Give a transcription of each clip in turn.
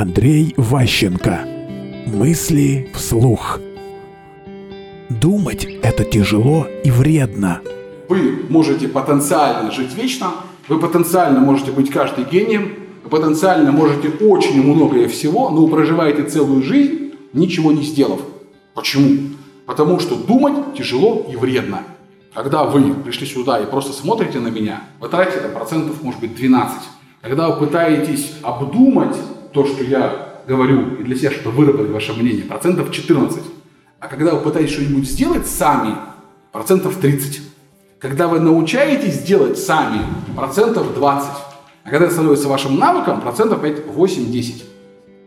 Андрей Ващенко. Мысли вслух. Думать – это тяжело и вредно. Вы можете потенциально жить вечно, вы потенциально можете быть каждый гением, вы потенциально можете очень многое всего, но проживаете целую жизнь, ничего не сделав. Почему? Потому что думать тяжело и вредно. Когда вы пришли сюда и просто смотрите на меня, вы тратите процентов, может быть, 12. Когда вы пытаетесь обдумать то, что я говорю, и для себя что выработать ваше мнение, процентов 14. А когда вы пытаетесь что-нибудь сделать сами, процентов 30. Когда вы научаетесь делать сами, процентов 20. А когда это становится вашим навыком, процентов 8-10.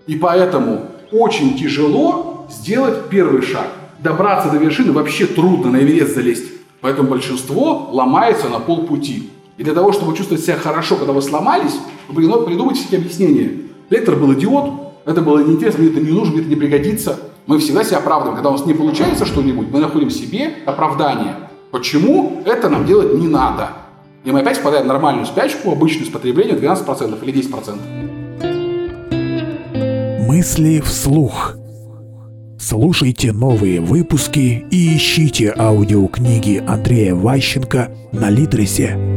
И поэтому очень тяжело сделать первый шаг. Добраться до вершины вообще трудно, на Эверест залезть. Поэтому большинство ломается на полпути. И для того, чтобы чувствовать себя хорошо, когда вы сломались, вы придумайте себе объяснение. Лектор был идиот, это было неинтересно, мне это не нужно, мне это не пригодится. Мы всегда себя оправдываем. Когда у нас не получается что-нибудь, мы находим себе оправдание. Почему это нам делать не надо? И мы опять впадаем в нормальную спячку, обычную с потреблением 12% или 10%. Мысли вслух. Слушайте новые выпуски и ищите аудиокниги Андрея Ващенко на Литресе.